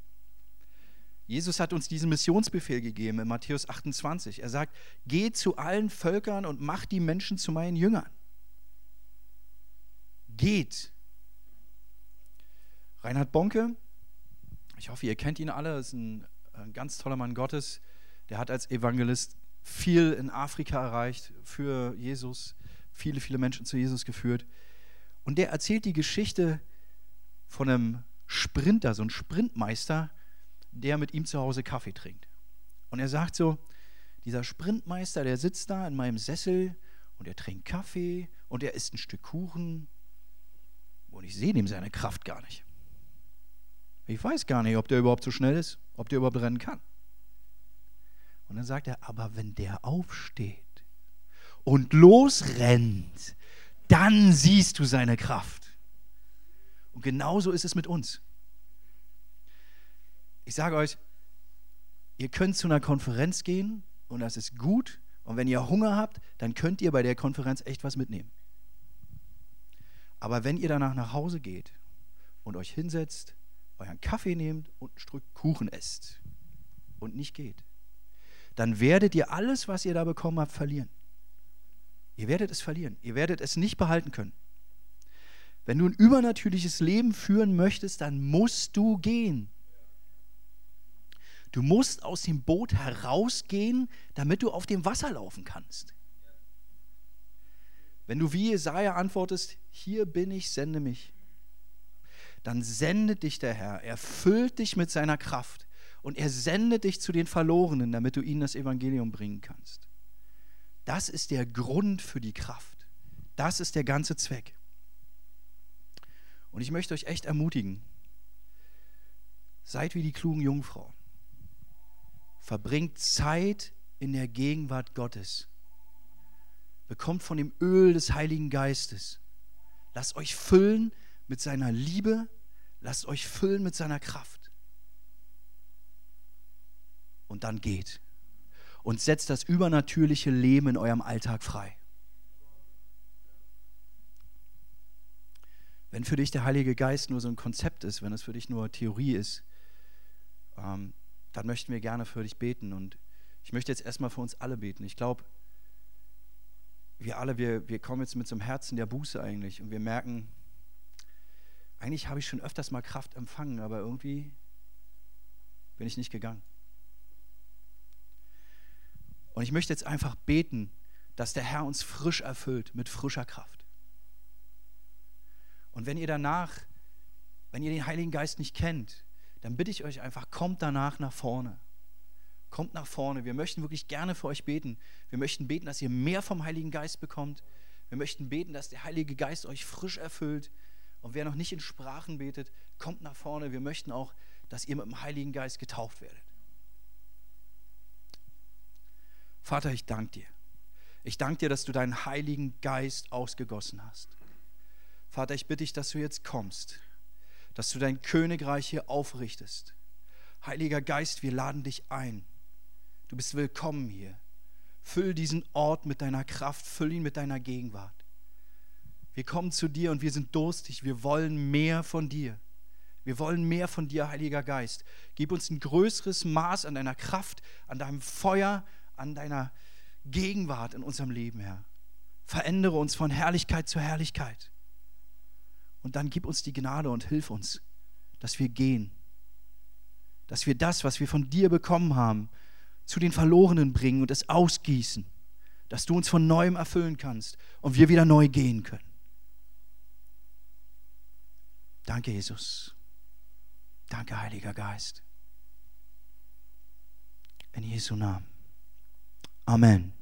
Jesus hat uns diesen Missionsbefehl gegeben in Matthäus 28. Er sagt, geh zu allen Völkern und mach die Menschen zu meinen Jüngern. Geht. Reinhard Bonke, ich hoffe, ihr kennt ihn alle, ist ein, ein ganz toller Mann Gottes. Der hat als Evangelist viel in Afrika erreicht für Jesus, viele, viele Menschen zu Jesus geführt. Und der erzählt die Geschichte von einem Sprinter, so einem Sprintmeister, der mit ihm zu Hause Kaffee trinkt. Und er sagt so, dieser Sprintmeister, der sitzt da in meinem Sessel und er trinkt Kaffee und er isst ein Stück Kuchen und ich sehe ihm seine Kraft gar nicht. Ich weiß gar nicht, ob der überhaupt so schnell ist, ob der überhaupt rennen kann. Und dann sagt er, aber wenn der aufsteht und losrennt, dann siehst du seine Kraft. Und genauso ist es mit uns. Ich sage euch, ihr könnt zu einer Konferenz gehen und das ist gut. Und wenn ihr Hunger habt, dann könnt ihr bei der Konferenz echt was mitnehmen. Aber wenn ihr danach nach Hause geht und euch hinsetzt, euren Kaffee nehmt und ein Stück Kuchen esst und nicht geht, dann werdet ihr alles, was ihr da bekommen habt, verlieren. Ihr werdet es verlieren. Ihr werdet es nicht behalten können. Wenn du ein übernatürliches Leben führen möchtest, dann musst du gehen. Du musst aus dem Boot herausgehen, damit du auf dem Wasser laufen kannst. Wenn du wie Jesaja antwortest, hier bin ich, sende mich, dann sendet dich der Herr, er füllt dich mit seiner Kraft und er sendet dich zu den Verlorenen, damit du ihnen das Evangelium bringen kannst. Das ist der Grund für die Kraft. Das ist der ganze Zweck. Und ich möchte euch echt ermutigen, seid wie die klugen Jungfrauen. Verbringt Zeit in der Gegenwart Gottes. Bekommt von dem Öl des Heiligen Geistes. Lasst euch füllen mit seiner Liebe. Lasst euch füllen mit seiner Kraft und dann geht. Und setzt das übernatürliche Leben in eurem Alltag frei. Wenn für dich der Heilige Geist nur so ein Konzept ist, wenn es für dich nur Theorie ist, ähm, dann möchten wir gerne für dich beten. Und ich möchte jetzt erstmal für uns alle beten. Ich glaube, wir alle, wir, wir kommen jetzt mit so einem Herzen der Buße eigentlich und wir merken, eigentlich habe ich schon öfters mal Kraft empfangen, aber irgendwie bin ich nicht gegangen. Und ich möchte jetzt einfach beten, dass der Herr uns frisch erfüllt mit frischer Kraft. Und wenn ihr danach, wenn ihr den Heiligen Geist nicht kennt, dann bitte ich euch einfach, kommt danach nach vorne. Kommt nach vorne. Wir möchten wirklich gerne für euch beten. Wir möchten beten, dass ihr mehr vom Heiligen Geist bekommt. Wir möchten beten, dass der Heilige Geist euch frisch erfüllt. Und wer noch nicht in Sprachen betet, kommt nach vorne. Wir möchten auch, dass ihr mit dem Heiligen Geist getauft werdet. Vater, ich danke dir. Ich danke dir, dass du deinen Heiligen Geist ausgegossen hast. Vater, ich bitte dich, dass du jetzt kommst, dass du dein Königreich hier aufrichtest. Heiliger Geist, wir laden dich ein. Du bist willkommen hier. Füll diesen Ort mit deiner Kraft, füll ihn mit deiner Gegenwart. Wir kommen zu dir und wir sind durstig. Wir wollen mehr von dir. Wir wollen mehr von dir, Heiliger Geist. Gib uns ein größeres Maß an deiner Kraft, an deinem Feuer, an deiner Gegenwart in unserem Leben, Herr. Verändere uns von Herrlichkeit zu Herrlichkeit. Und dann gib uns die Gnade und hilf uns, dass wir gehen. Dass wir das, was wir von dir bekommen haben, zu den Verlorenen bringen und es ausgießen, dass du uns von neuem erfüllen kannst und wir wieder neu gehen können. Danke, Jesus. Danke, Heiliger Geist. In Jesu Namen. Amen.